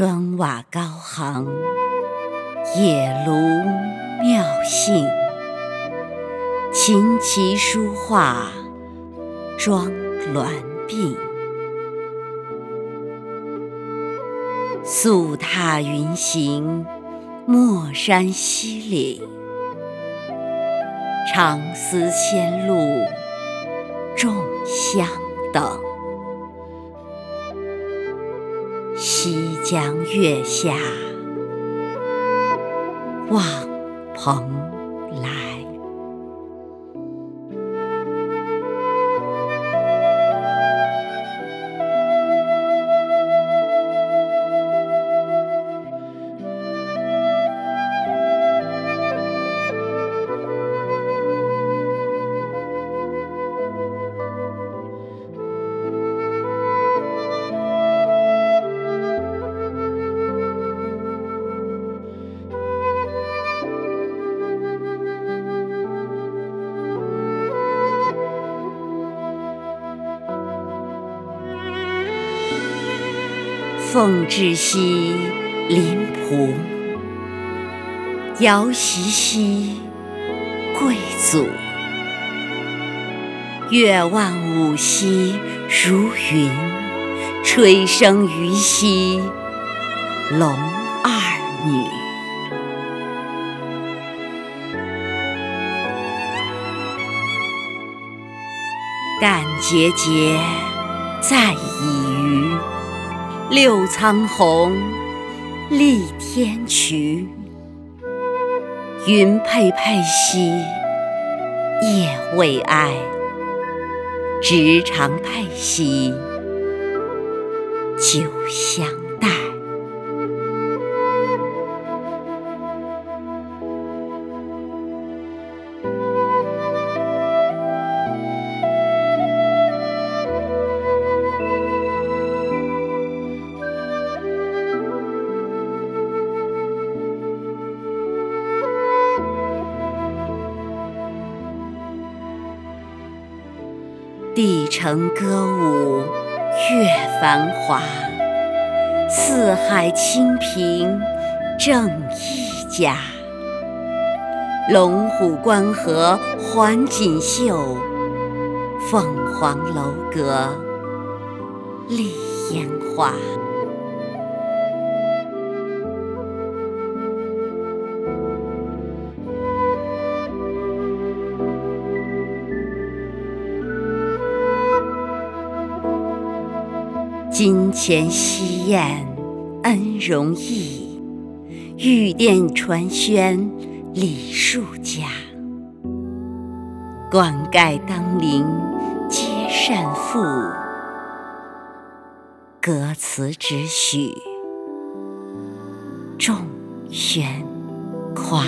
砖瓦高行，野庐妙兴，琴棋书画装鸾鬓。素踏云行，墨山西岭，长思仙路众相等。江月下望蓬莱。凤至兮林仆，遥习兮贵祖。月望五兮如云，吹笙于兮龙二女。干节节，在以渔。六苍虹，立天衢。云佩佩兮，夜未哀；直长佩兮，酒香帝城歌舞乐繁华，四海清平正一家。龙虎关河环锦绣，凤凰楼阁丽烟花。金钱稀艳恩荣义，玉殿传宣礼数家。冠盖当陵皆善赋，歌词只许众宣夸。